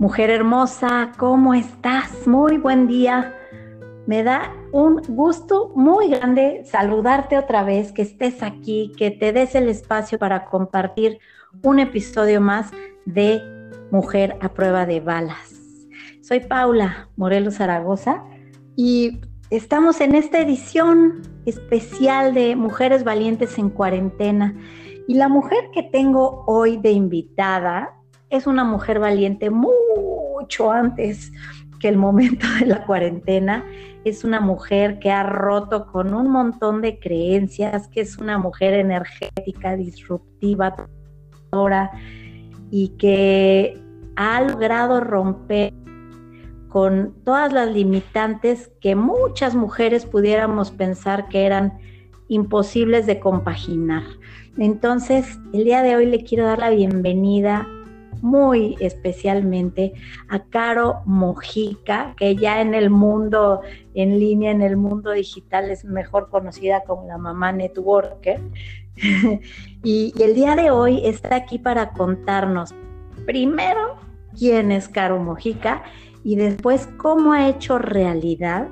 Mujer hermosa, ¿cómo estás? Muy buen día. Me da un gusto muy grande saludarte otra vez, que estés aquí, que te des el espacio para compartir un episodio más de Mujer a prueba de balas. Soy Paula Morelos Zaragoza y estamos en esta edición especial de Mujeres Valientes en Cuarentena. Y la mujer que tengo hoy de invitada es una mujer valiente mucho antes que el momento de la cuarentena. Es una mujer que ha roto con un montón de creencias, que es una mujer energética, disruptiva, y que ha logrado romper con todas las limitantes que muchas mujeres pudiéramos pensar que eran imposibles de compaginar. Entonces, el día de hoy le quiero dar la bienvenida muy especialmente a Caro Mojica, que ya en el mundo en línea, en el mundo digital es mejor conocida como la mamá networker. y, y el día de hoy está aquí para contarnos primero quién es Caro Mojica y después cómo ha hecho realidad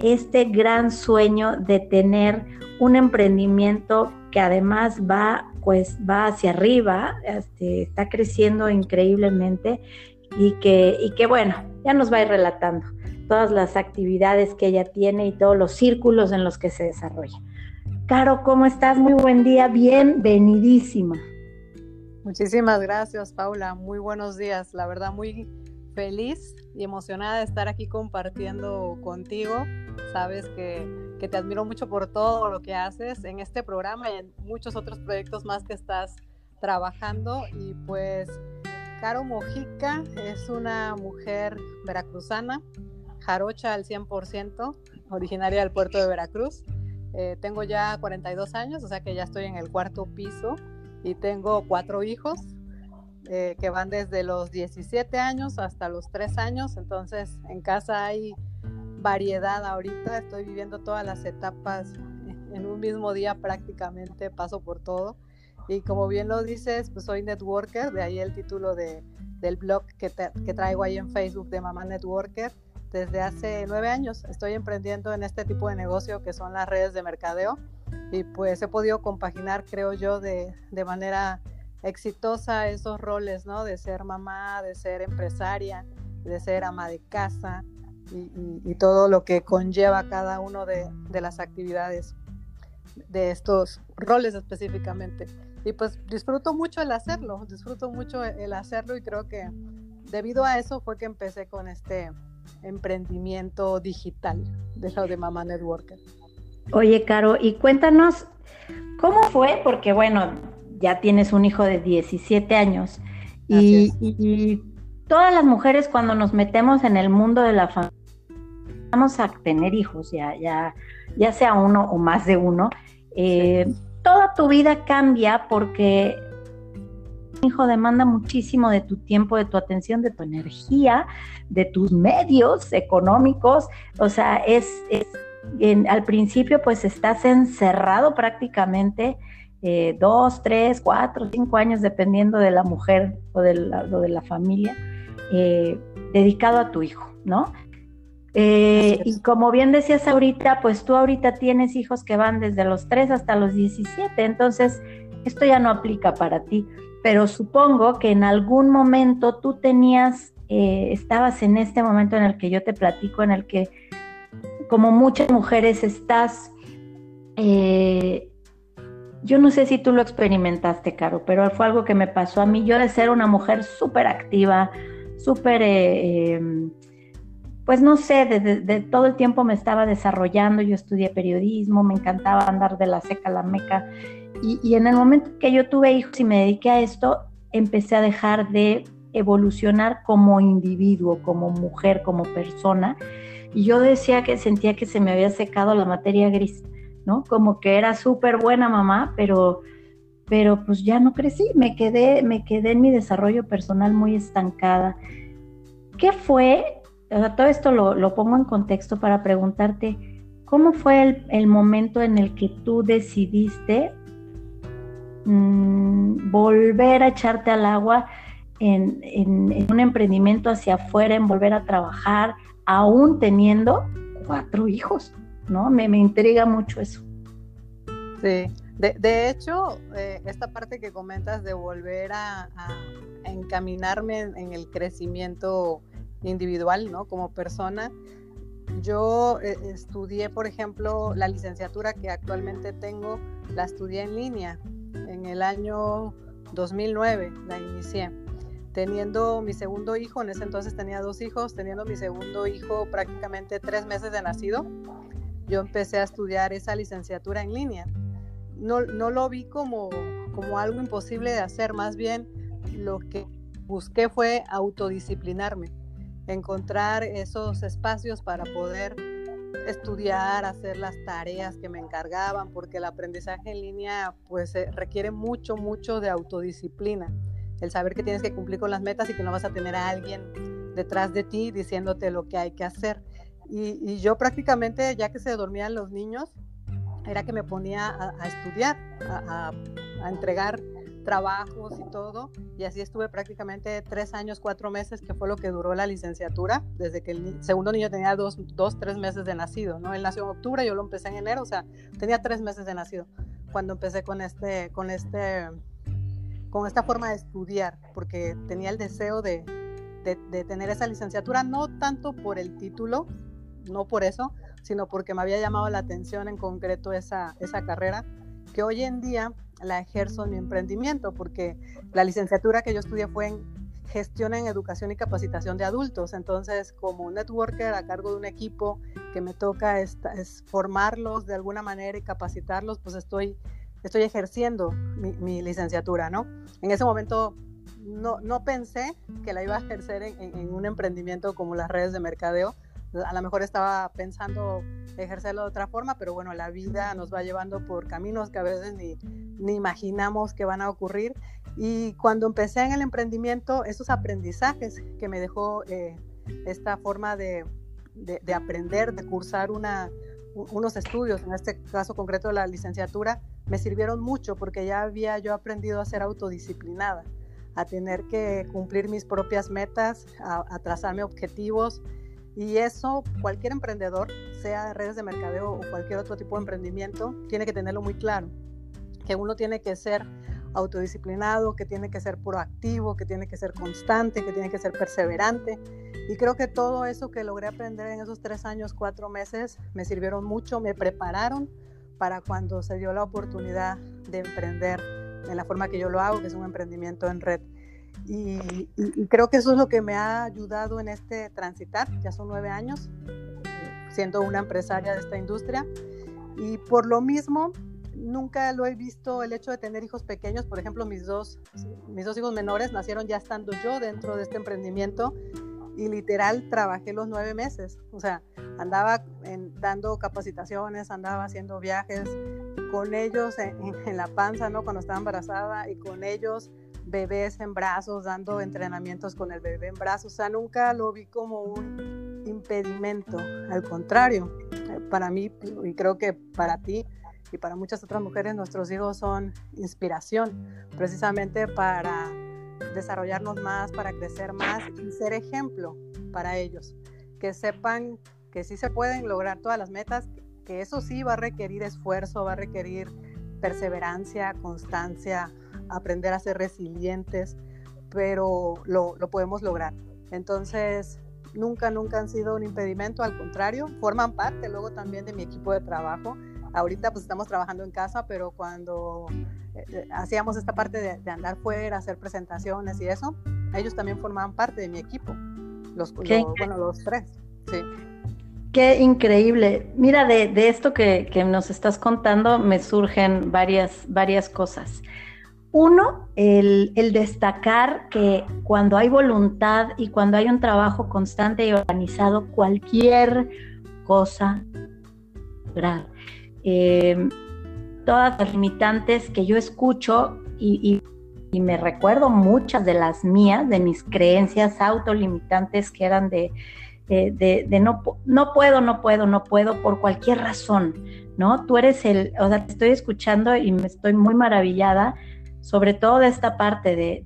este gran sueño de tener un emprendimiento que además va pues va hacia arriba, este, está creciendo increíblemente y que, y que bueno, ya nos va a ir relatando todas las actividades que ella tiene y todos los círculos en los que se desarrolla. Caro, ¿cómo estás? Muy buen día, bienvenidísima. Muchísimas gracias, Paula. Muy buenos días. La verdad, muy feliz y emocionada de estar aquí compartiendo contigo. Sabes que, que, te admiro mucho por todo lo que haces en este programa y en muchos otros proyectos más que estás trabajando. Y pues, Caro Mojica es una mujer veracruzana, jarocha al 100%, originaria del puerto de Veracruz. Eh, tengo ya 42 años, o sea que ya estoy en el cuarto piso y tengo cuatro hijos eh, que van desde los 17 años hasta los 3 años, entonces en casa hay variedad ahorita, estoy viviendo todas las etapas en un mismo día prácticamente, paso por todo. Y como bien lo dices, pues soy networker, de ahí el título de, del blog que, que traigo ahí en Facebook de Mamá Networker. Desde hace nueve años estoy emprendiendo en este tipo de negocio que son las redes de mercadeo y pues he podido compaginar, creo yo, de, de manera exitosa esos roles, ¿no? De ser mamá, de ser empresaria, de ser ama de casa y, todo lo que conlleva cada uno de, las actividades de estos roles específicamente. Y pues disfruto mucho el hacerlo, disfruto mucho el hacerlo y creo que debido a eso fue que empecé con este emprendimiento digital de lo de Mamá Networker. Oye, Caro, y cuéntanos, ¿cómo fue? Porque bueno, ya tienes un hijo de 17 años. Y, todas las mujeres cuando nos metemos en el mundo de la familia, vamos a tener hijos, ya, ya, ya sea uno o más de uno, eh, toda tu vida cambia porque un hijo demanda muchísimo de tu tiempo, de tu atención, de tu energía, de tus medios económicos. O sea, es, es al principio pues estás encerrado prácticamente eh, dos, tres, cuatro, cinco años, dependiendo de la mujer o de la, de la familia, eh, dedicado a tu hijo, ¿no? Eh, y como bien decías ahorita, pues tú ahorita tienes hijos que van desde los tres hasta los 17, entonces esto ya no aplica para ti, pero supongo que en algún momento tú tenías, estabas en este momento en el que yo te platico, en el que como muchas mujeres estás yo no sé si tú lo experimentaste, Caro, pero fue algo que me pasó a mí. Yo de ser una mujer súper activa, súper, eh, em, pues no sé, de, todo el tiempo me estaba desarrollando. Yo estudié periodismo, me encantaba andar de la seca a la meca Y, en el momento que yo tuve hijos y me dediqué a esto, empecé a dejar de evolucionar como individuo, como mujer, como persona. Y yo decía que sentía que se me había secado la materia gris, ¿no? Como que era súper buena mamá, pero, pero pues ya no crecí, me quedé, me quedé en mi desarrollo personal muy estancada. ¿Qué fue? todo esto lo, pongo en contexto para preguntarte, ¿cómo fue el momento en el que tú decidiste Mm, volver a echarte al agua en, un emprendimiento hacia afuera, en volver a trabajar, aún teniendo cuatro hijos, ¿no? Me, intriga mucho eso. Sí, de, hecho, eh, esta parte que comentas de volver a, encaminarme en, el crecimiento individual, ¿no? Como persona, yo eh, estudié, por ejemplo, la licenciatura que actualmente tengo, la estudié en línea en el año 2009 la inicié. Teniendo mi segundo hijo, en ese entonces tenía dos hijos, teniendo mi segundo hijo prácticamente tres meses de nacido, yo empecé a estudiar esa licenciatura en línea. No, no lo vi como, como algo imposible de hacer, más bien lo que busqué fue autodisciplinarme, encontrar esos espacios para poder estudiar, hacer las tareas que me encargaban, porque el aprendizaje en línea pues eh, requiere mucho, mucho de autodisciplina. El saber que tienes que cumplir con las metas y que no vas a tener a alguien detrás de ti diciéndote lo que hay que hacer. Y, yo prácticamente, ya que se dormían los niños, era que me ponía a, estudiar, a, a entregar trabajos y todo. Y así estuve prácticamente tres años, cuatro meses, que fue lo que duró la licenciatura, desde que el segundo niño tenía dos, dos, tres meses de nacido, ¿no? Él nació en octubre, yo lo empecé en enero, o sea, tenía tres meses de nacido cuando empecé con este, con este, con esta forma de estudiar, porque tenía el deseo de, de, de tener esa licenciatura, no tanto por el título, no por eso, sino porque me había llamado la atención en concreto esa, esa carrera, que hoy en día la ejerzo en mi emprendimiento, porque la licenciatura que yo estudié fue en gestión en educación y capacitación de adultos. Entonces, como networker a cargo de un equipo que me toca es, formarlos de alguna manera y capacitarlos, pues estoy, estoy ejerciendo mi, licenciatura, ¿no? En ese momento no, no pensé que la iba a ejercer en un emprendimiento como las redes de mercadeo, a lo mejor estaba pensando ejercerlo de otra forma, pero bueno, la vida nos va llevando por caminos que a veces ni, ni imaginamos que van a ocurrir. Y cuando empecé en el emprendimiento, esos aprendizajes que me dejó eh, esta forma de, de, aprender, de cursar unos estudios, en este caso concreto la licenciatura, me sirvieron mucho porque ya había yo aprendido a ser autodisciplinada, a tener que cumplir mis propias metas, a, a trazarme objetivos y eso cualquier emprendedor, sea de redes de mercadeo o cualquier otro tipo de emprendimiento, tiene que tenerlo muy claro. Que uno tiene que ser autodisciplinado, que tiene que ser proactivo, que tiene que ser constante, que tiene que ser perseverante. Y creo que todo eso que logré aprender en esos tres años, cuatro meses, me sirvieron mucho, me prepararon para cuando se dio la oportunidad de emprender en la forma que yo lo hago, que es un emprendimiento en red. Y, creo que eso es lo que me ha ayudado en este transitar, ya son nueve años siendo una empresaria de esta industria. Y por lo mismo, nunca lo he visto el hecho de tener hijos pequeños. Por ejemplo, mis dos, mis dos hijos menores nacieron ya estando yo dentro de este emprendimiento y literal trabajé los nueve meses. O sea, andaba dando capacitaciones, andaba haciendo viajes con ellos en, en, la panza, ¿no? Cuando estaba embarazada y con ellos bebés en brazos, dando entrenamientos con el bebé en brazos. O sea, nunca lo vi como un impedimento. Al contrario, eh, para mí y creo que para ti y para muchas otras mujeres, nuestros hijos son inspiración precisamente para desarrollarnos más, para crecer más y ser ejemplo para ellos. Que sepan que sí se pueden lograr todas las metas, que eso sí va a requerir esfuerzo, va a requerir perseverancia, constancia, aprender a ser resilientes, pero lo, podemos lograr. Entonces, nunca, nunca han sido un impedimento, al contrario, forman parte luego también de mi equipo de trabajo. Ahorita pues estamos trabajando en casa, pero cuando eh, eh, hacíamos esta parte de, andar fuera, hacer presentaciones y eso, ellos también formaban parte de mi equipo, los, bueno, los tres, sí. Qué increíble. Mira, de, esto que, nos estás contando me surgen varias, varias cosas. Uno, el, destacar que cuando hay voluntad y cuando hay un trabajo constante y organizado, cualquier cosa, eh, todas las limitantes que yo escucho y, me recuerdo muchas de las mías, de mis creencias autolimitantes que eran de de, no, no puedo, no puedo, no puedo por cualquier razón, ¿no? Tú eres el, o sea, te estoy escuchando y me estoy muy maravillada, sobre todo de esta parte de,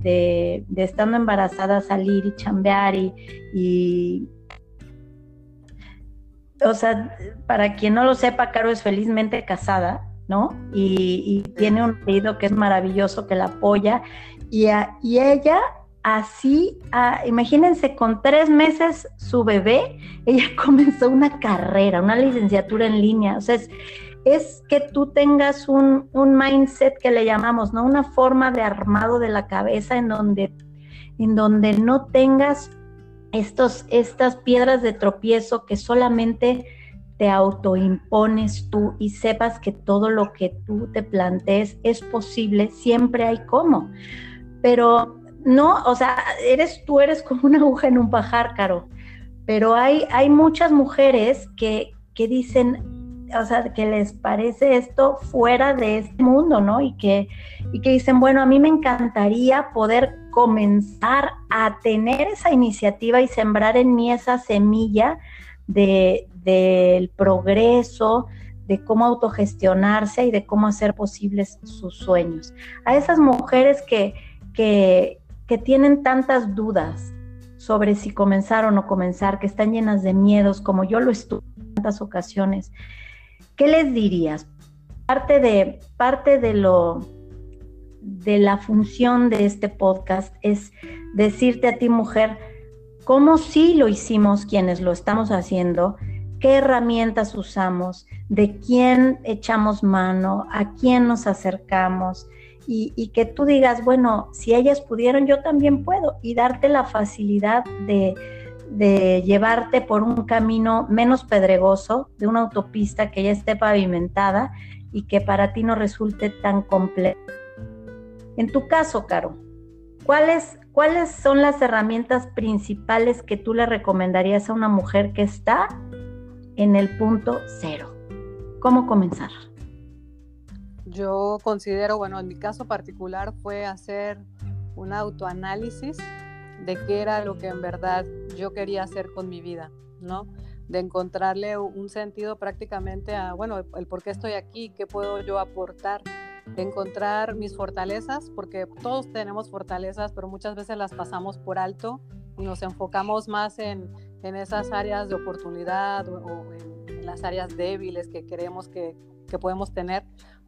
de, estando embarazada, salir y chambear y, o sea, para quien no lo sepa, Caro es felizmente casada, ¿no? Y, tiene un marido que es maravilloso, que la apoya, y, y ella así, imagínense, con tres meses su bebé, ella comenzó una carrera, una licenciatura en línea. O sea, es, que tú tengas un, mindset que le llamamos, ¿no? Una forma de armado de la cabeza en donde, en donde no tengas estos, estas piedras de tropiezo que solamente te autoimpones tú y sepas que todo lo que tú te plantees es posible, siempre hay cómo. Pero no, o sea, eres tú eres como una aguja en un pajar, Caro. Pero hay, hay muchas mujeres que, que dicen, o sea, que les parece esto fuera de este mundo, ¿no? Y que, y que dicen, bueno, a mí me encantaría poder comenzar a tener esa iniciativa y sembrar en mí esa semilla de, del progreso, de cómo autogestionarse y de cómo hacer posibles sus sueños. A esas mujeres que, que, que tienen tantas dudas sobre si comenzar o no comenzar, que están llenas de miedos, como yo lo estuve en tantas ocasiones, ¿qué les dirías? Parte de, parte de lo de la función de este podcast es decirte a ti, mujer, cómo sí lo hicimos quienes lo estamos haciendo, qué herramientas usamos, de quién echamos mano, a quién nos acercamos, y, que tú digas, bueno, si ellas pudieron, yo también puedo, y darte la facilidad de, llevarte por un camino menos pedregoso, de una autopista que ya esté pavimentada y que para ti no resulte tan complejo. En tu caso, Caro, ¿cuáles, ¿cuáles son las herramientas principales que tú le recomendarías a una mujer que está en el punto cero? ¿Cómo comenzar? Yo considero, bueno, en mi caso particular fue hacer un autoanálisis de qué era lo que en verdad yo quería hacer con mi vida, ¿no? De encontrarle un sentido prácticamente a, bueno, el por qué estoy aquí, qué puedo yo aportar, de encontrar mis fortalezas, porque todos tenemos fortalezas, pero muchas veces las pasamos por alto y nos enfocamos más en, en esas áreas de oportunidad o, en, las áreas débiles que creemos que, que podemos tener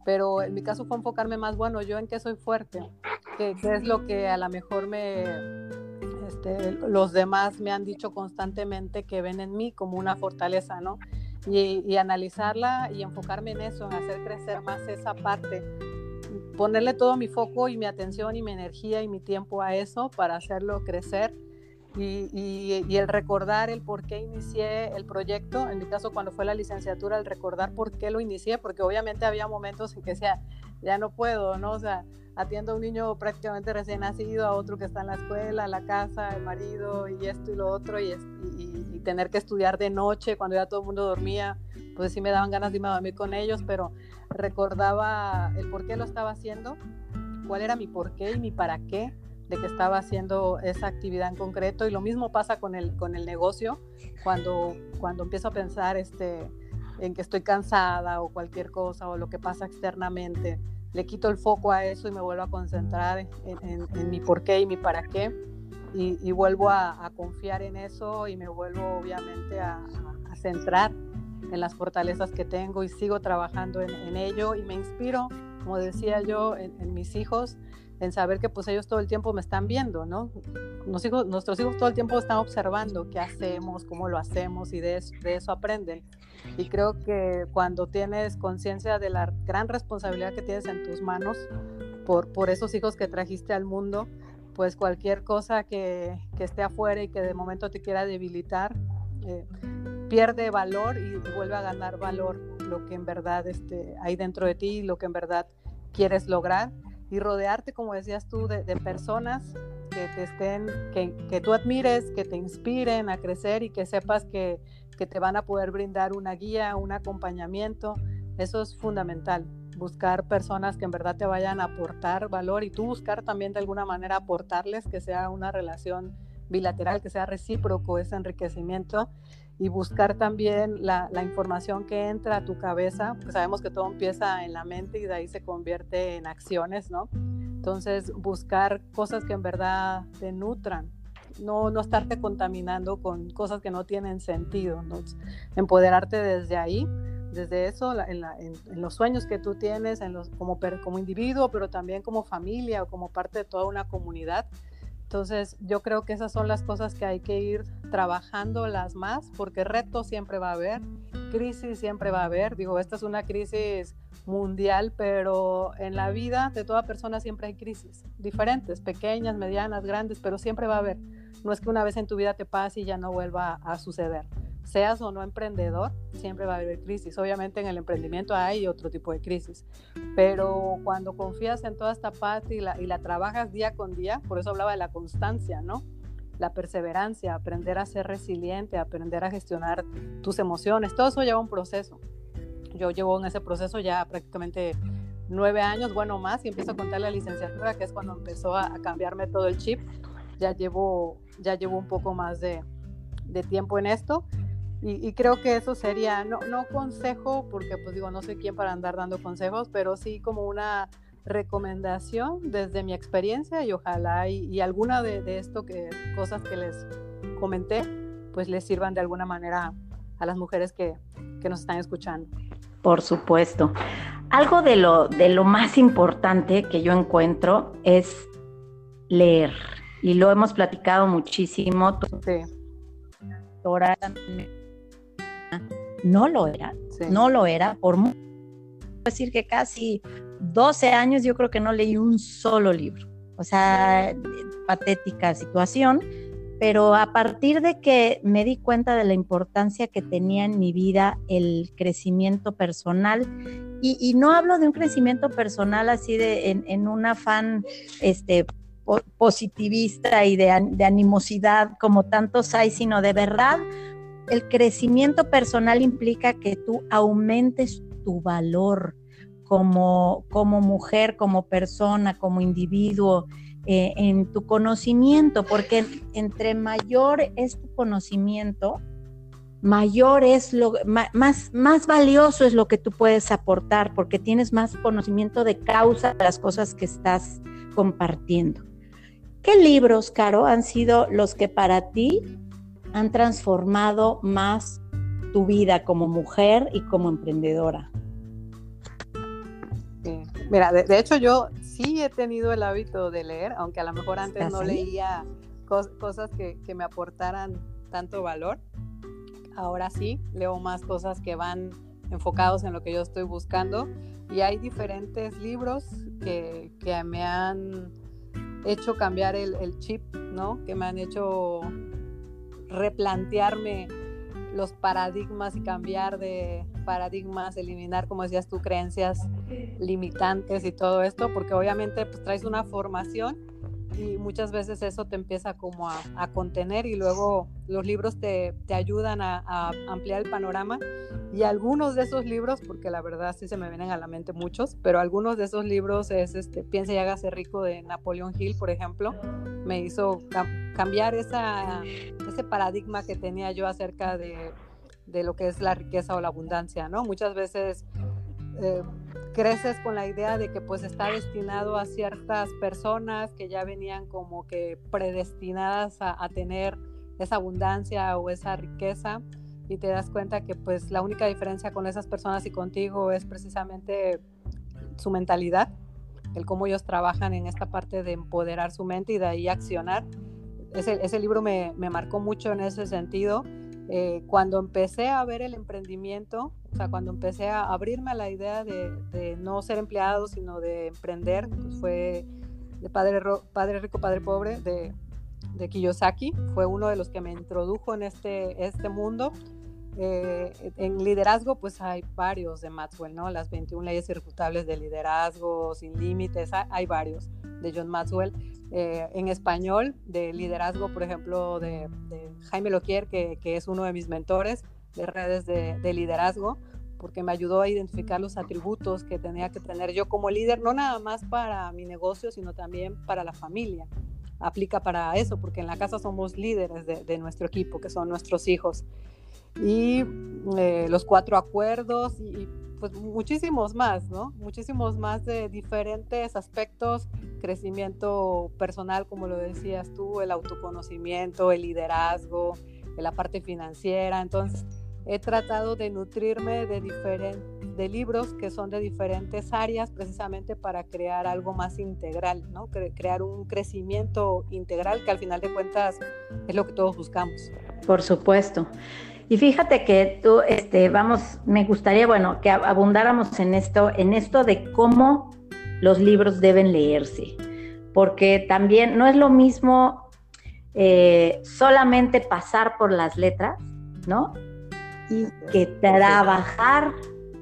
pero en mi caso fue enfocarme más, bueno, yo en qué soy fuerte, qué, es lo que a lo mejor me, este, los demás me han dicho constantemente que ven en mí como una fortaleza, ¿no? Y, y, analizarla y enfocarme en eso, en hacer crecer más esa parte, ponerle todo mi foco y mi atención y mi energía y mi tiempo a eso para hacerlo crecer y, el recordar el por qué inicié el proyecto, en mi caso cuando fue la licenciatura, el recordar por qué lo inicié, porque obviamente había momentos en que decía, ya no puedo, ¿no? O sea, atiendo a un niño prácticamente recién nacido, a otro que está en la escuela, la casa, el marido y esto y lo otro, y, y tener que estudiar de noche cuando ya todo el mundo dormía, pues sí me daban ganas de irme a dormir con ellos, pero recordaba el por qué lo estaba haciendo, cuál era mi por qué y mi para qué de que estaba haciendo esa actividad en concreto y lo mismo pasa con el, con el negocio cuando, cuando empiezo a pensar este, en que estoy cansada o cualquier cosa o lo que pasa externamente, le quito el foco a eso y me vuelvo a concentrar en, mi por qué y mi para qué y, vuelvo a, confiar en eso y me vuelvo obviamente a, centrar en las fortalezas que tengo y sigo trabajando en, ello y me inspiro, como decía yo, en mis hijos en saber que pues ellos todo el tiempo me están viendo, ¿no? nuestros hijos todo el tiempo están observando qué hacemos, cómo lo hacemos y de eso, de eso aprenden. Y creo que cuando tienes conciencia de la gran responsabilidad que tienes en tus manos por, por esos hijos que trajiste al mundo, pues cualquier cosa que, que esté afuera y que de momento te quiera debilitar, eh, pierde valor y, vuelve a ganar valor lo que en verdad este, hay dentro de ti, lo que en verdad quieres lograr y rodearte, como decías tú, de, personas que te estén, que, que, tú admires, que te inspiren a crecer y que sepas que, que te van a poder brindar una guía, un acompañamiento. Eso es fundamental buscar personas que en verdad te vayan a aportar valor y tú buscar también de alguna manera aportarles que sea una relación bilateral, que sea recíproco ese enriquecimiento y buscar también la, información que entra a tu cabeza, porque sabemos que todo empieza en la mente y de ahí se convierte en acciones, ¿no? Entonces, buscar cosas que en verdad te nutran, no, no estarte contaminando con cosas que no tienen sentido, empoderarte desde ahí desde eso, en, los sueños que tú tienes como, como individuo, pero también como familia o como parte de toda una comunidad. Entonces, yo creo que esas son las cosas que hay que ir trabajando las más, porque retos siempre va a haber, crisis siempre va a haber. Digo, esta es una crisis mundial, pero en la vida de toda persona siempre hay crisis, diferentes, pequeñas, medianas, grandes, pero siempre va a haber. No es que una vez en tu vida te pase y ya no vuelva a suceder seas o no emprendedor, siempre va a haber crisis. Obviamente en el emprendimiento hay otro tipo de crisis, pero cuando confías en toda esta parte y la, trabajas día con día, por eso hablaba de la constancia, ¿no? La perseverancia, aprender a ser resiliente, aprender a gestionar tus emociones, todo eso lleva un proceso. Yo llevo en ese proceso ya prácticamente nueve años, bueno más, y empiezo a contar la licenciatura, que es cuando empezó a, cambiarme todo el chip. Ya llevo, ya llevo un poco más de tiempo en esto y, creo que eso sería, no, no consejo, porque pues digo, no sé quién para andar dando consejos, pero sí como una recomendación desde mi experiencia y ojalá y, alguna de, de, esto que cosas que les comenté, pues les sirvan de alguna manera a las mujeres que, que nos están escuchando. Por supuesto. Algo de lo, de lo más importante que yo encuentro es leer. Y lo hemos platicado muchísimo. Sí no lo era, no lo era, por decir que casi 12 años yo creo que no leí un solo libro, o sea, patética situación, pero a partir de que me di cuenta de la importancia que tenía en mi vida el crecimiento personal, y, no hablo de un crecimiento personal así de en, un afán este, positivista y de, de animosidad como tantos hay, sino de verdad el crecimiento personal implica que tú aumentes tu valor como, como mujer, como persona, como individuo, eh, en tu conocimiento, porque entre mayor es tu conocimiento, mayor es lo más, más valioso es lo que tú puedes aportar, porque tienes más conocimiento de causa de las cosas que estás compartiendo. ¿Qué libros, Caro, han sido los que para ti han transformado más tu vida como mujer y como emprendedora? Mira, de, hecho yo sí he tenido el hábito de leer, aunque a lo mejor antes no leía cosas que, que, me aportaran tanto valor. Ahora sí, leo más cosas que van enfocados en lo que yo estoy buscando y hay diferentes libros que, que me han hecho cambiar el, el, chip, ¿no? Que me han hecho replantearme los paradigmas y cambiar de paradigmas, eliminar, como decías tú, creencias limitantes y todo esto, porque obviamente pues traes una formación y muchas veces eso te empieza como a, contener y luego los libros te, ayudan a, ampliar el panorama y algunos de esos libros, porque la verdad sí se me vienen a la mente muchos, pero algunos de esos libros es este Piensa y hágase rico de Napoleón Hill, por ejemplo, me hizo cambiar esa, ese paradigma que tenía yo acerca de, de lo que es la riqueza o la abundancia, ¿no? Muchas veces eh, creces con la idea de que pues está destinado a ciertas personas que ya venían como que predestinadas a, tener esa abundancia o esa riqueza y te das cuenta que pues la única diferencia con esas personas y contigo es precisamente su mentalidad, el cómo ellos trabajan en esta parte de empoderar su mente y de ahí accionar. Ese, ese libro me, me marcó mucho en ese sentido eh, cuando empecé a ver el emprendimiento, o sea, cuando empecé a abrirme a la idea de, no ser empleado, sino de emprender, pues fue de Padre, Padre Rico, Padre Pobre, de, de, Kiyosaki, fue uno de los que me introdujo en este, este mundo. eh, en liderazgo pues hay varios de Maxwell, ¿no? Las 21 leyes irrefutables de liderazgo, sin límites, hay varios de John Maxwell. Eh, en español, de liderazgo, por ejemplo, de, Jaime Loquier, que, que, es uno de mis mentores de redes de, de liderazgo porque me ayudó a identificar los atributos que tenía que tener yo como líder, no nada más para mi negocio, sino también para la familia. Aplica para eso, porque en la casa somos líderes de, nuestro equipo, que son nuestros hijos. Y eh, los cuatro acuerdos y, pues muchísimos más, ¿no? Muchísimos más de diferentes aspectos, crecimiento personal, como lo decías tú, el autoconocimiento, el liderazgo, la parte financiera. Entonces, he tratado de nutrirme de, de libros que son de diferentes áreas precisamente para crear algo más integral, ¿no? crear un crecimiento integral que al final de cuentas es lo que todos buscamos. Por supuesto. Y fíjate que tú, este, vamos, me gustaría, bueno, que abundáramos en esto, en esto de cómo los libros deben leerse, porque también no es lo mismo eh, solamente pasar por las letras, ¿no? Y que trabajar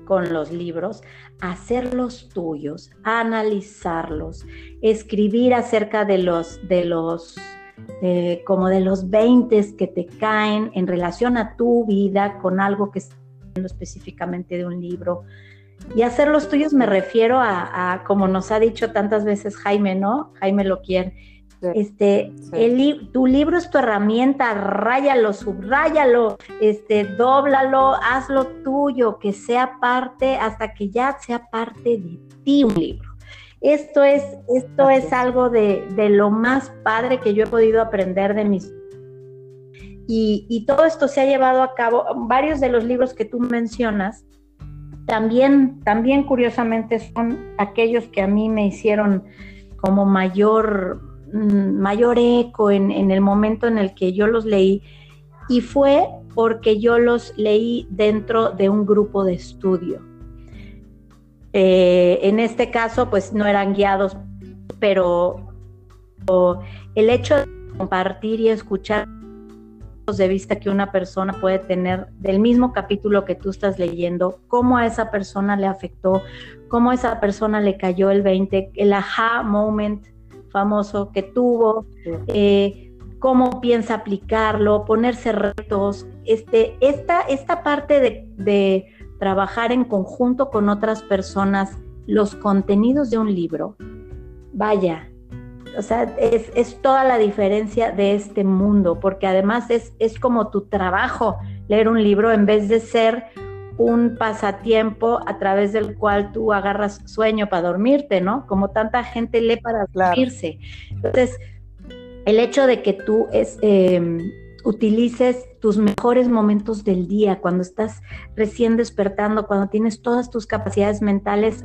con los libros, hacerlos tuyos, analizarlos, escribir acerca de los, de los, eh, como de los 20 que te caen en relación a tu vida con algo que está específicamente de un libro. Y hacerlos tuyos me refiero a, a, como nos ha dicho tantas veces Jaime, ¿no? Jaime lo este, El, tu libro es tu herramienta, ráyalo, subráyalo, este, dóblalo, hazlo tuyo, que sea parte, hasta que ya sea parte de ti un libro. Esto es, esto es algo de, lo más padre que yo he podido aprender de mis y, y, todo esto se ha llevado a cabo, varios de los libros que tú mencionas, también, también curiosamente son aquellos que a mí me hicieron como mayor, mayor eco en, el momento en el que yo los leí y fue porque yo los leí dentro de un grupo de estudio. Eh, en este caso, pues no eran guiados, pero el hecho de compartir y escuchar de vista que una persona puede tener del mismo capítulo que tú estás leyendo, cómo a esa persona le afectó, cómo a esa persona le cayó el 20, el aha moment, famoso que tuvo, eh, cómo piensa aplicarlo, ponerse retos. Este, esta, esta parte de, trabajar en conjunto con otras personas los contenidos de un libro, vaya, o sea, es, toda la diferencia de este mundo, porque además es, es como tu trabajo leer un libro en vez de ser un pasatiempo a través del cual tú agarras sueño para dormirte, ¿no? Como tanta gente lee para dormirse. Entonces, el hecho de que tú es, em, utilices tus mejores momentos del día, cuando estás recién despertando, cuando tienes todas tus capacidades mentales,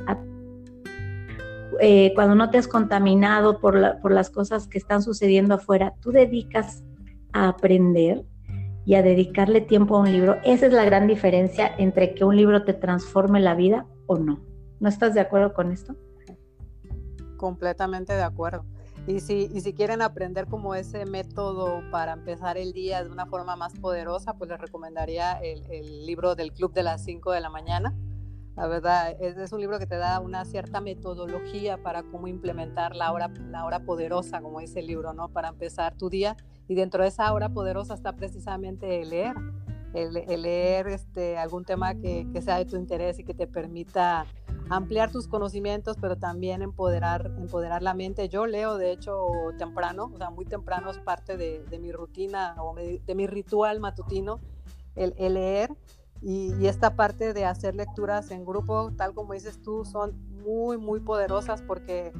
eh, cuando no te has contaminado por, por las cosas que están sucediendo afuera, tú dedicas a aprender y a dedicarle tiempo a un libro. Esa es la gran diferencia entre que un libro te transforme la vida o no. ¿No estás de acuerdo con esto? Completamente de acuerdo. Y si, y si quieren aprender como ese método para empezar el día de una forma más poderosa, pues les recomendaría el, libro del Club de las 5 de la mañana. La verdad, es, es, un libro que te da una cierta metodología para cómo implementar la hora, la hora poderosa, como dice el libro, ¿no? Para empezar tu día y dentro de esa hora poderosa está precisamente el leer, el, leer este, algún tema que, sea de tu interés y que te permita ampliar tus conocimientos, pero también empoderar, empoderar la mente. Yo leo, de hecho, temprano, o sea, muy temprano es parte de, mi rutina o de, mi ritual matutino, el, leer. Y, y, esta parte de hacer lecturas en grupo, tal como dices tú, son muy, muy poderosas porque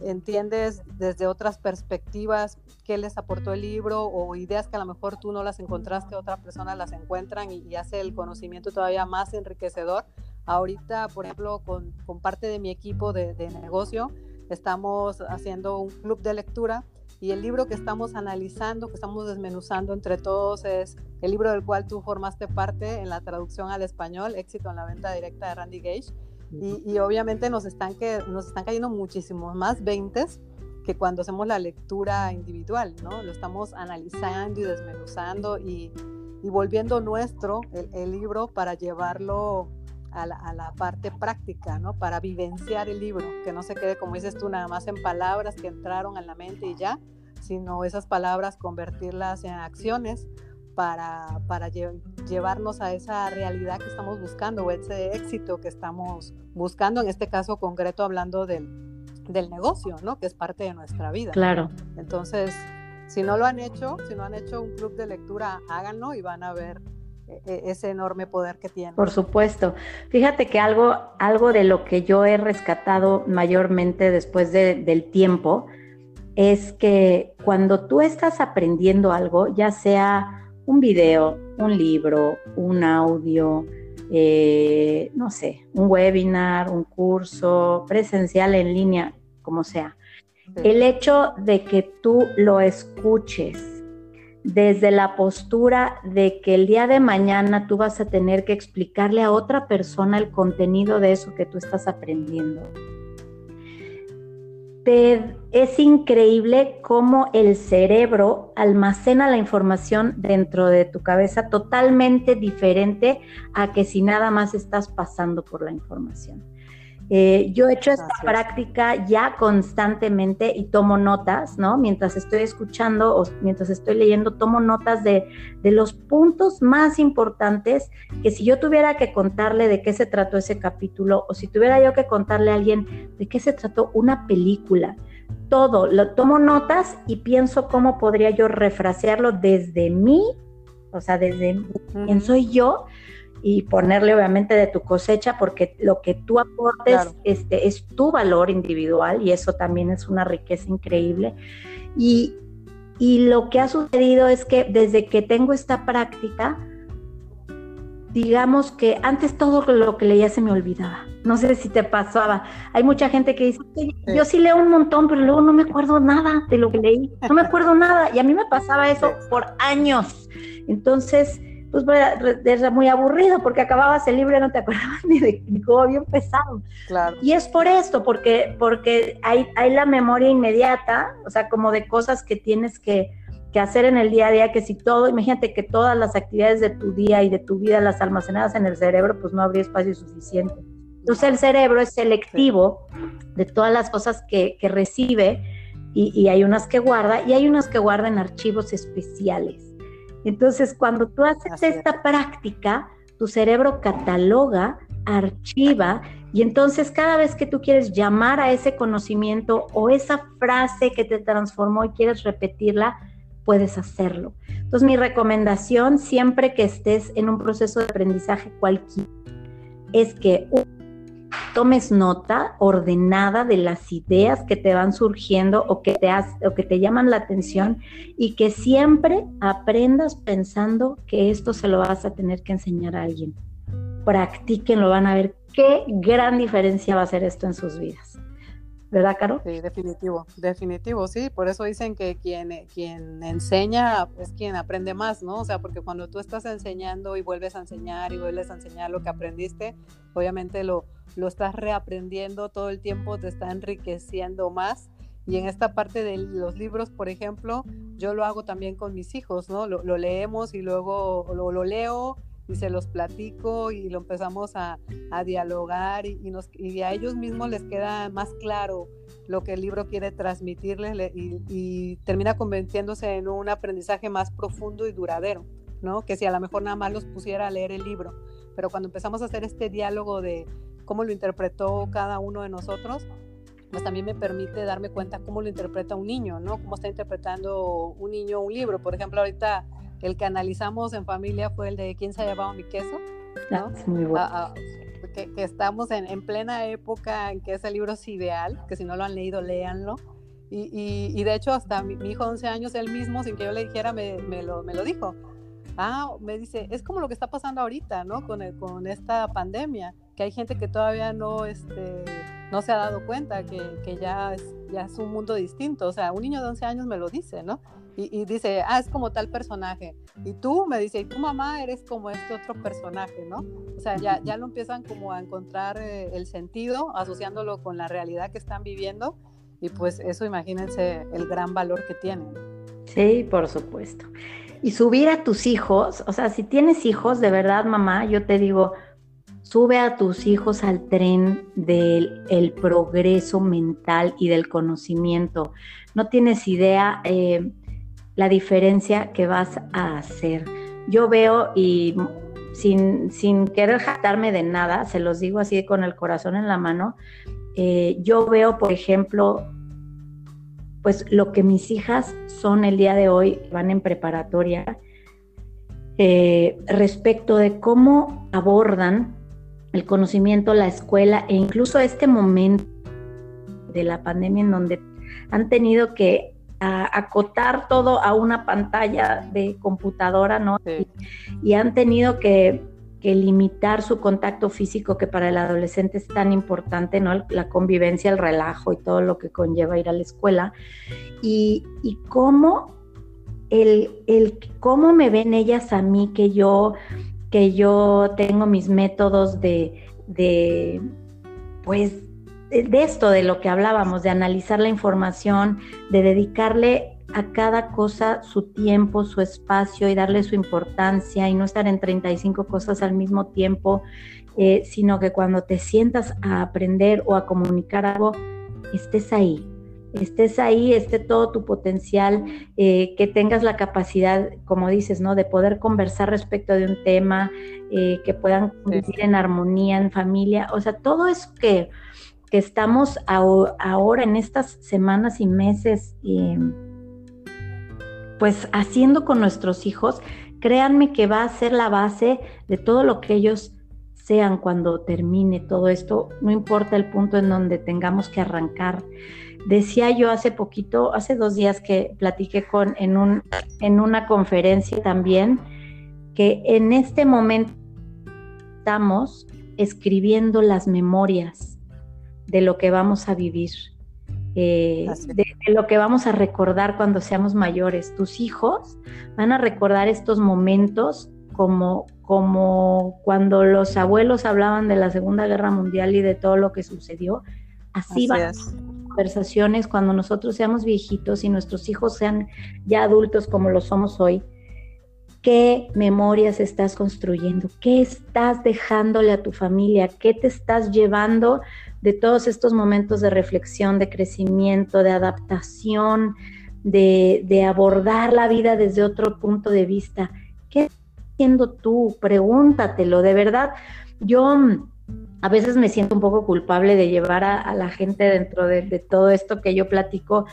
entiendes desde otras perspectivas qué les aportó el libro o ideas que a lo mejor tú no las encontraste, otras personas las encuentran y, hace el conocimiento todavía más enriquecedor. Ahorita, por ejemplo, con, parte de mi equipo de, negocio, estamos haciendo un club de lectura y el libro que estamos analizando, que estamos desmenuzando entre todos es el libro del cual tú formaste parte en la traducción al español, Éxito en la venta directa de Randy Gage y, obviamente nos están, que, nos están cayendo muchísimos más 20 que cuando hacemos la lectura individual, ¿no? Lo estamos analizando y desmenuzando y, y volviendo nuestro el, libro para llevarlo a la, a la, parte práctica, ¿no? Para vivenciar el libro, que no se quede, como dices tú, nada más en palabras que entraron a la mente y ya, sino esas palabras convertirlas en acciones para, para llevarnos a esa realidad que estamos buscando o ese éxito que estamos buscando, en este caso concreto hablando del, del negocio, ¿no? Que es parte de nuestra vida. Claro. Entonces, si no lo han hecho, si no han hecho un club de lectura, háganlo y van a ver e, e, ese enorme poder que tiene. Por supuesto. Fíjate que algo, algo de lo que yo he rescatado mayormente después del tiempo es que cuando tú estás aprendiendo algo, ya sea un video, un libro, un audio, eh, no sé, un webinar, un curso presencial en línea, como sea, el hecho de que tú lo escuches desde la postura de que el día de mañana tú vas a tener que explicarle a otra persona el contenido de eso que tú estás aprendiendo es increíble cómo el cerebro almacena la información dentro de tu cabeza totalmente diferente a que si nada más estás pasando por la información. Eh, yo he hecho esta práctica ya constantemente y tomo notas, ¿no? Mientras estoy escuchando o mientras estoy leyendo, tomo notas de, de, los puntos más importantes que si yo tuviera que contarle de qué se trató ese capítulo o si tuviera yo que contarle a alguien de qué se trató una película, todo, lo tomo notas y pienso cómo podría yo refrasearlo desde mí, o sea, desde quién soy yo y ponerle obviamente de tu cosecha porque lo que tú aportes este, es tu valor individual y eso también es una riqueza increíble. Y, y lo que ha sucedido es que desde que tengo esta práctica, digamos que antes todo lo que leía se me olvidaba. No sé si te pasaba. Hay mucha gente que dice, yo sí leo un montón, pero luego no me acuerdo nada de lo que leí. No me acuerdo nada. Y a mí me pasaba eso por años. Entonces, pues era muy aburrido porque acababas el libro y no te acordabas ni de cómo había empezado. Claro. Y es por esto, porque, porque hay, hay la memoria inmediata, o sea, como de cosas que tienes que, que hacer en el día a día, que si todo, imagínate que todas las actividades de tu día y de tu vida las almacenadas en el cerebro, pues no habría espacio suficiente. Entonces el cerebro es selectivo de todas las cosas que, que recibe y, y, hay unas que guarda y hay unas que guarda en archivos especiales. Entonces, cuando tú haces esta práctica, tu cerebro cataloga, archiva, y entonces cada vez que tú quieres llamar a ese conocimiento o esa frase que te transformó y quieres repetirla, puedes hacerlo. Entonces, mi recomendación siempre que estés en un proceso de aprendizaje cualquiera es que tomes nota ordenada de las ideas que te van surgiendo o que te, o que te llaman la atención y que siempre aprendas pensando que esto se lo vas a tener que enseñar a alguien. Practiquen, lo van a ver qué gran diferencia va a hacer esto en sus vidas. ¿Verdad, Caro? Sí, definitivo, definitivo, sí. Por eso dicen que quien, quien enseña es quien aprende más, ¿no? O sea, porque cuando tú estás enseñando y vuelves a enseñar y vuelves a enseñar lo que aprendiste, obviamente lo, lo estás reaprendiendo todo el tiempo, te está enriqueciendo más. Y en esta parte de los libros, por ejemplo, yo lo hago también con mis hijos, ¿no? Lo, leemos y luego lo, lo leo y se los platico y lo empezamos a, a dialogar y, y, a ellos mismos les queda más claro lo que el libro quiere transmitirles y, y, termina convirtiéndose en un aprendizaje más profundo y duradero, ¿no? Que si a lo mejor nada más los pusiera a leer el libro, pero cuando empezamos a hacer este diálogo de cómo lo interpretó cada uno de nosotros, pues también me permite darme cuenta cómo lo interpreta un niño, ¿no? Cómo está interpretando un niño un libro. Por ejemplo, ahorita el que analizamos en familia fue el de quién se ha llevado mi queso, ¿no? Ah, muy bueno. Ah, ah, que, estamos en, en, plena época en que ese libro es ideal, que si no lo han leído, léanlo. Y, y, de hecho, hasta mi, hijo de 11 años, él mismo, sin que yo le dijera, me, me, lo, me lo dijo. Ah, me dice, es como lo que está pasando ahorita, ¿no? Con, el, con esta pandemia, que hay gente que todavía no, este, no se ha dado cuenta que, que ya, es, ya es un mundo distinto. O sea, un niño de 11 años me lo dice, ¿no? Y, dice, ah, es como tal personaje. Y tú me dice, y tu mamá eres como este otro personaje, ¿no? O sea, ya, ya lo empiezan como a encontrar eh, el sentido, asociándolo con la realidad que están viviendo. Y pues eso imagínense el gran valor que tienen. Sí, por supuesto. y subir a tus hijos, o sea, si tienes hijos, de verdad, mamá, yo te digo, sube a tus hijos al tren del progreso mental y del conocimiento. No tienes idea eh, la diferencia que vas a hacer. Yo veo y sin, sin querer jactarme de nada, se los digo así con el corazón en la mano, eh, yo veo, por ejemplo, pues lo que mis hijas son el día de hoy, van en preparatoria, eh, respecto de cómo abordan el conocimiento, la escuela e incluso este momento de la pandemia en donde han tenido que acotar todo a una pantalla de computadora, ¿no? Y, han tenido que, limitar su contacto físico, que para el adolescente es tan importante, ¿no? La convivencia, el relajo y todo lo que conlleva ir a la escuela. Y, cómo, el, el, cómo me ven ellas a mí, que yo, que yo tengo mis métodos de, de pues, de esto, de lo que hablábamos, de analizar la información, de dedicarle a cada cosa su tiempo, su espacio y darle su importancia y no estar en 35 cosas al mismo tiempo, eh, sino que cuando te sientas a aprender o a comunicar algo, estés ahí, estés ahí, esté todo tu potencial, eh, que tengas la capacidad, como dices, ¿no? De poder conversar respecto de un tema, eh, que puedan vivir en armonía, en familia, o sea, todo eso que que estamos ahora en estas semanas y meses pues haciendo con nuestros hijos, créanme que va a ser la base de todo lo que ellos sean cuando termine todo esto, no importa el punto en donde tengamos que arrancar. Decía yo hace poquito, hace dos días que platiqué con en, un, en una conferencia también, que en este momento estamos escribiendo las memorias de lo que vamos a vivir, eh, de, lo que vamos a recordar cuando seamos mayores. Tus hijos van a recordar estos momentos como, como cuando los abuelos hablaban de la Segunda Guerra Mundial y de todo lo que sucedió. Así, van conversaciones cuando nosotros seamos viejitos y nuestros hijos sean ya adultos como lo somos hoy. ¿Qué memorias estás construyendo? ¿Qué estás dejándole a tu familia? ¿Qué te estás llevando de todos estos momentos de reflexión, de crecimiento, de adaptación, de, abordar la vida desde otro punto de vista. ¿Qué estás haciendo tú? Pregúntatelo, de verdad. Yo a veces me siento un poco culpable de llevar a, la gente dentro de, todo esto que yo platico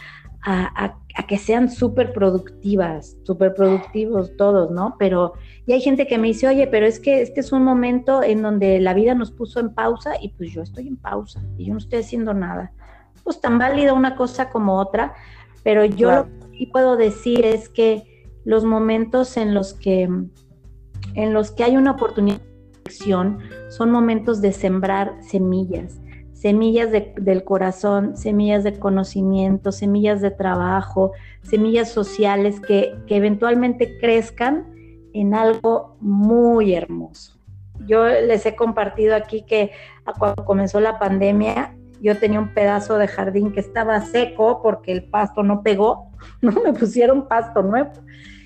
a, que sean súper productivas, súper productivos todos, ¿no? Pero, y hay gente que me dice, oye, pero es que este es un momento en donde la vida nos puso en pausa y pues yo estoy en pausa y yo no estoy haciendo nada. Pues tan válida una cosa como otra, pero yo lo que puedo decir es que los momentos en los que, en los que hay una oportunidad son momentos de sembrar semillas semillas del corazón, semillas de conocimiento, semillas de trabajo, semillas sociales que, eventualmente crezcan en algo muy hermoso. Yo les he compartido aquí que cuando comenzó la pandemia, yo tenía un pedazo de jardín que estaba seco porque el pasto no pegó, no me pusieron pasto nuevo.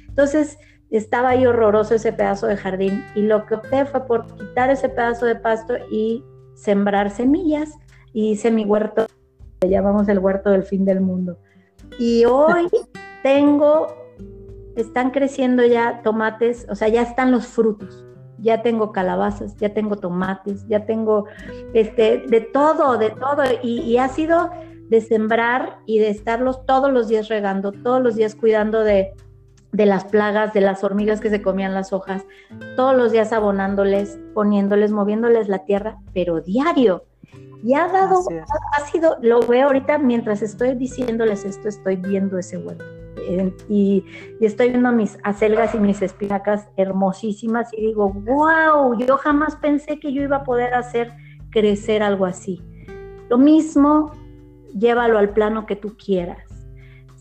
Entonces estaba ahí horroroso ese pedazo de jardín y lo que opté fue por quitar ese pedazo de pasto y sembrar semillas y hice mi huerto, le llamamos el huerto del fin del mundo. Y hoy tengo, están creciendo ya tomates, o sea, ya están los frutos. Ya tengo calabazas, ya tengo tomates, ya tengo este, de todo, de todo. Y, y ha sido de sembrar y de estarlos todos los días regando, todos los días cuidando de, de las plagas, de las hormigas que se comían las hojas, todos los días abonándoles, poniéndoles, moviéndoles la tierra, pero diario. Y ha dado, ha, sido, lo veo ahorita mientras estoy diciéndoles esto, estoy viendo ese huerto. Eh, y, estoy viendo mis acelgas y mis espinacas hermosísimas y digo, wow, yo jamás pensé que yo iba a poder hacer crecer algo así. Lo mismo, llévalo al plano que tú quieras.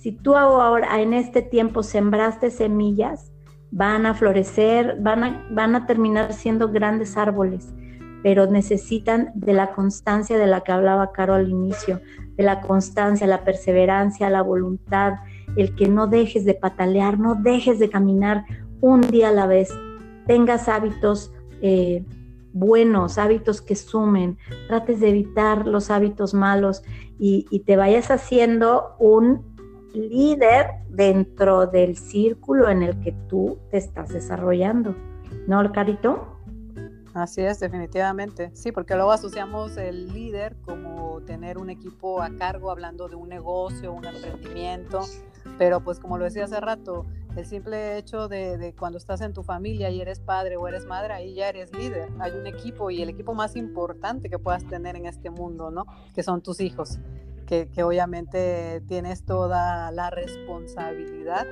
Si tú ahora en este tiempo sembraste semillas, van a florecer, van a, van a terminar siendo grandes árboles pero necesitan de la constancia de la que hablaba Caro al inicio, de la constancia, la perseverancia, la voluntad, el que no dejes de patalear, no dejes de caminar un día a la vez, tengas hábitos eh, buenos, hábitos que sumen, trates de evitar los hábitos malos y, y te vayas haciendo un líder dentro del círculo en el que tú te estás desarrollando. ¿No, Carito? Así es, definitivamente. Sí, porque luego asociamos el líder como tener un equipo a cargo hablando de un negocio, un emprendimiento, pero pues como lo decía hace rato, el simple hecho de, cuando estás en tu familia y eres padre o eres madre, ahí ya eres líder. Hay un equipo y el equipo más importante que puedas tener en este mundo, ¿no? Que son tus hijos, que, obviamente tienes toda la responsabilidad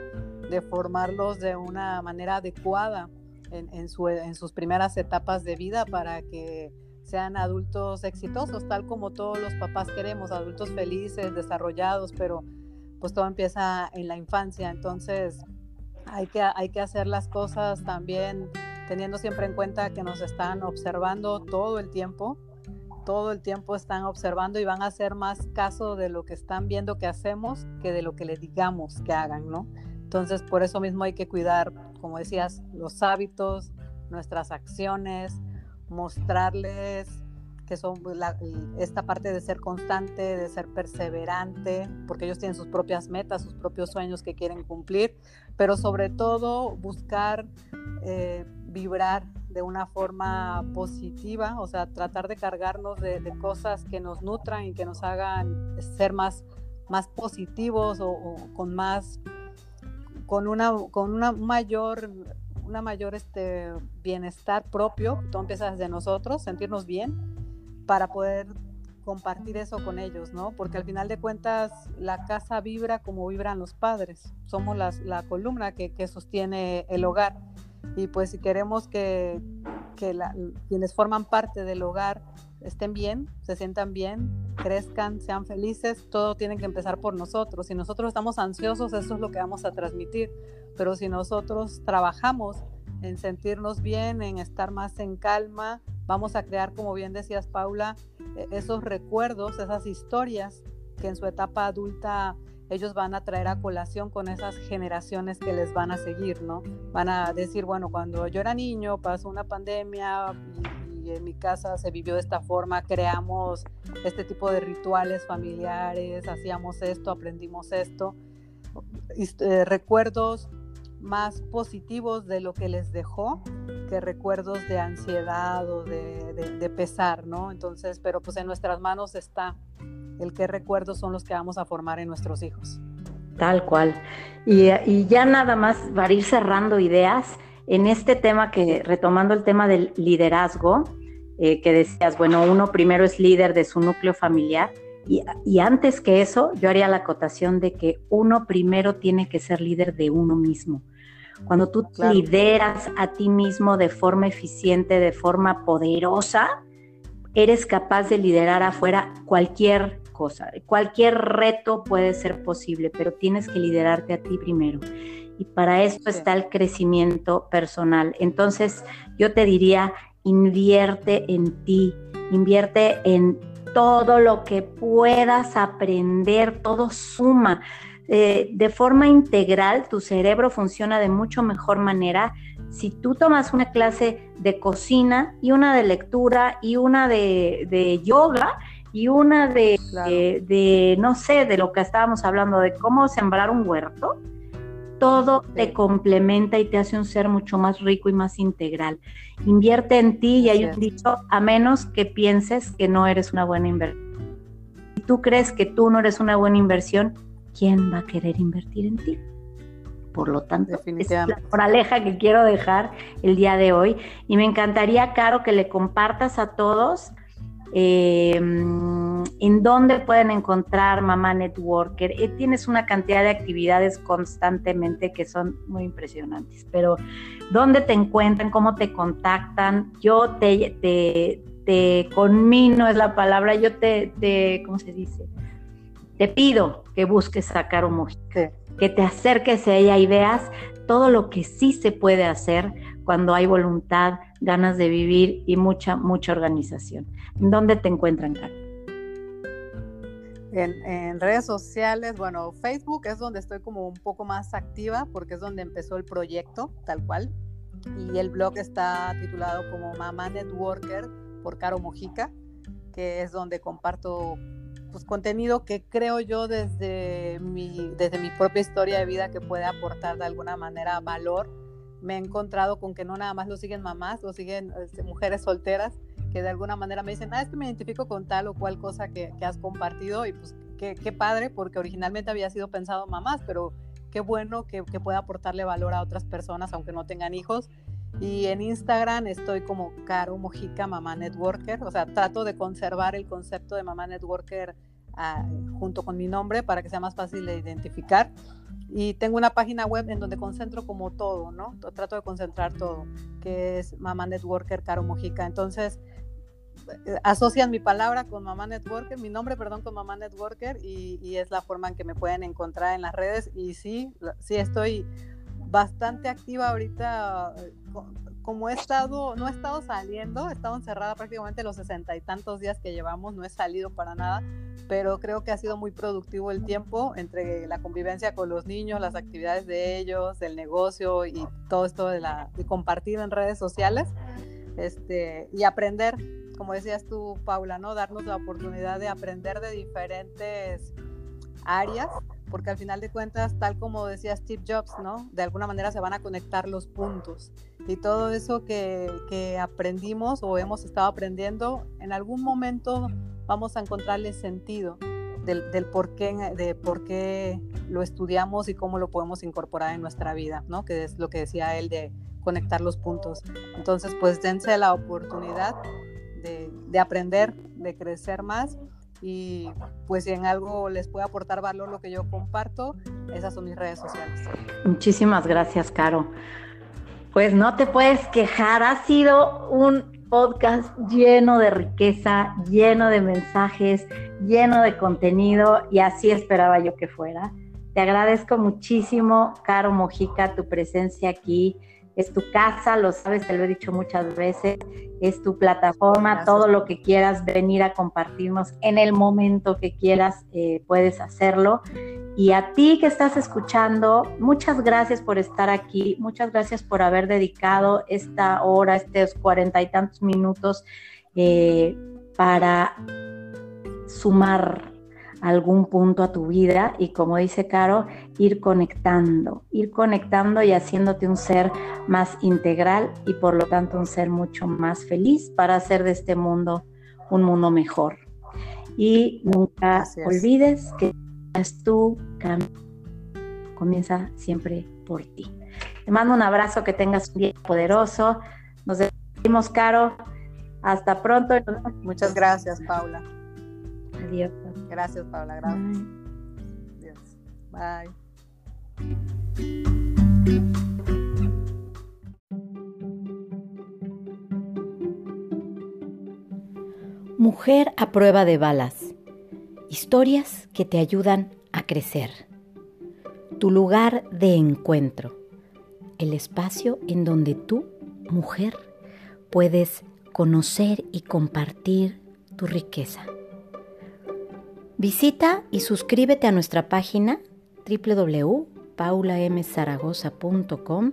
de formarlos de una manera adecuada en, sus primeras etapas de vida para que sean adultos exitosos, tal como todos los papás queremos, adultos felices, desarrollados, pero pues todo empieza en la infancia, entonces hay que, hay que hacer las cosas también teniendo siempre en cuenta que nos están observando todo el tiempo, todo el tiempo están observando y van a hacer más caso de lo que están viendo que hacemos que de lo que le digamos que hagan, ¿no? Entonces, por eso mismo hay que cuidar, como decías, los hábitos, nuestras acciones, mostrarles que son pues, esta parte de ser constante, de ser perseverante, porque ellos tienen sus propias metas, sus propios sueños que quieren cumplir, pero sobre todo buscar eh, vibrar de una forma positiva, o sea, tratar de cargarnos de, cosas que nos nutran y que nos hagan ser más, más positivos o con más con una, con una mayor, una mayor este, bienestar propio, todo empieza desde nosotros, sentirnos bien, para poder compartir eso con ellos, ¿no? Porque al final de cuentas la casa vibra como vibran los padres, somos la columna que, que, sostiene el hogar y pues si queremos que, que quienes forman parte del hogar estén bien, se sientan bien, crezcan, sean felices, todo tiene que empezar por nosotros. Si nosotros estamos ansiosos, eso es lo que vamos a transmitir. Pero si nosotros trabajamos en sentirnos bien, en estar más en calma, vamos a crear, como bien decías Paula, e-, esos recuerdos, esas historias que en su etapa adulta ellos van a traer a colación con esas generaciones que les van a seguir, ¿no? Van a decir, bueno, cuando yo era niño pasó una pandemia en mi casa se vivió de esta forma, creamos este tipo de rituales familiares, hacíamos esto, aprendimos esto, eh, recuerdos más positivos de lo que les dejó que recuerdos de ansiedad o de, pesar, ¿no? Entonces, pero pues en nuestras manos está el qué recuerdos son los que vamos a formar en nuestros hijos. Tal cual. Y, y ya nada más para ir cerrando ideas, en este tema que, retomando el tema del liderazgo, eh, que decías, bueno, uno primero es líder de su núcleo familiar y, y, antes que eso, yo haría la acotación de que uno primero tiene que ser líder de uno mismo. Cuando tú lideras a ti mismo de forma eficiente, de forma poderosa, eres capaz de liderar afuera cualquier cosa. Cualquier reto puede ser posible, pero tienes que liderarte a ti primero y para eso está el crecimiento personal. Entonces, yo te diría, invierte en ti, invierte en todo lo que puedas aprender, todo suma. Eh, de forma integral, tu cerebro funciona de mucho mejor manera si tú tomas una clase de cocina y una de lectura y una de, yoga y una de, de, no sé, de lo que estábamos hablando, de cómo sembrar un huerto, todo te complementa y te hace un ser mucho más rico y más integral. Invierte en ti y hay un dicho, a menos que pienses que no eres una buena inversión. Si tú crees que tú no eres una buena inversión, ¿quién va a querer invertir en ti? Por lo tanto, es la moraleja que quiero dejar el día de hoy. Y me encantaría, Caro, que le compartas a todos eh, en dónde pueden encontrar Mamá Networker. Eh, tienes una cantidad de actividades constantemente que son muy impresionantes, pero ¿dónde te encuentran? ¿Cómo te contactan? Yo te, te, te conmino, es la palabra, yo te, te, ¿cómo se dice? Te pido que busques a Caro que te acerques a ella y veas todo lo que sí se puede hacer cuando hay voluntad, ganas de vivir y mucha, mucha organización. ¿Dónde te encuentran, Caro? En, redes sociales, bueno, Facebook es donde estoy como un poco más activa porque es donde empezó el proyecto, tal cual. Y el blog está titulado como Mamá Networker por Caro Mojica, que es donde comparto pues, contenido que creo yo desde mi, desde mi propia historia de vida que puede aportar de alguna manera valor. Me he encontrado con que no nada más lo siguen mamás, lo siguen este, mujeres solteras que de alguna manera me dicen, ah, es me identifico con tal o cual cosa que, has compartido y pues qué, padre, porque originalmente había sido pensado mamás, pero qué bueno que, que, pueda aportarle valor a otras personas aunque no tengan hijos. Y en Instagram estoy como Caro Mojica, mamá networker, o sea, trato de conservar el concepto de mamá networker ah, junto con mi nombre para que sea más fácil de identificar. Y tengo una página web en donde concentro como todo, ¿no? Trato de concentrar todo, que es Mamá Networker Caro Mojica. Entonces, asocian mi palabra con Mamá Networker, mi nombre, perdón, con Mamá Networker y, es la forma en que me pueden encontrar en las redes y sí, sí estoy bastante activa ahorita, como he estado, no he estado saliendo, he estado encerrada prácticamente los sesenta y tantos días que llevamos, no he salido para nada, pero creo que ha sido muy productivo el tiempo entre la convivencia con los niños, las actividades de ellos, el negocio y todo esto de, de compartir en redes sociales este, y aprender como decías tú, Paula, ¿no? Darnos la oportunidad de aprender de diferentes áreas, porque al final de cuentas, tal como decía Steve Jobs, ¿no? De alguna manera se van a conectar los puntos. Y todo eso que, que aprendimos o hemos estado aprendiendo, en algún momento vamos a encontrarle sentido del, del, por, qué, de por qué lo estudiamos y cómo lo podemos incorporar en nuestra vida, ¿no? Que es lo que decía él de conectar los puntos. Entonces, pues dense la oportunidad de, aprender, de crecer más y pues si en algo les puede aportar valor lo que yo comparto, esas son mis redes sociales. Muchísimas gracias, Caro. Pues no te puedes quejar, ha sido un podcast lleno de riqueza, lleno de mensajes, lleno de contenido y así esperaba yo que fuera. Te agradezco muchísimo, Caro Mojica, tu presencia aquí es tu casa, lo sabes, te lo he dicho muchas veces, es tu plataforma, todo lo que quieras venir a compartirnos en el momento que quieras, eh, puedes hacerlo. Y a ti que estás escuchando, muchas gracias por estar aquí, muchas gracias por haber dedicado esta hora, estos cuarenta y tantos minutos eh, para sumar algún punto a tu vida y como dice Caro, ir conectando, ir conectando y haciéndote un ser más integral y por lo tanto un ser mucho más feliz para hacer de este mundo un mundo mejor. Y nunca olvides que es tu camino. Comienza siempre por ti. Te mando un abrazo, que tengas un día poderoso. Nos despedimos, Caro. Hasta pronto. Muchas gracias, Paula. Adiós. Gracias, Paula. Gracias. Bye. Mujer a prueba de balas. Historias que te ayudan a crecer. Tu lugar de encuentro. El espacio en donde tú, mujer, puedes conocer y compartir tu riqueza. Visita y suscríbete a nuestra página www.paulamzaragoza.com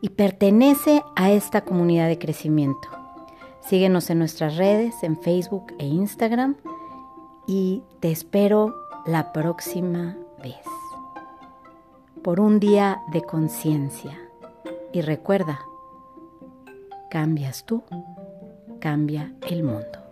y pertenece a esta comunidad de crecimiento. Síguenos en nuestras redes, en Facebook e Instagram y te espero la próxima vez. Por un día de conciencia. Y recuerda, cambias tú, cambia el mundo.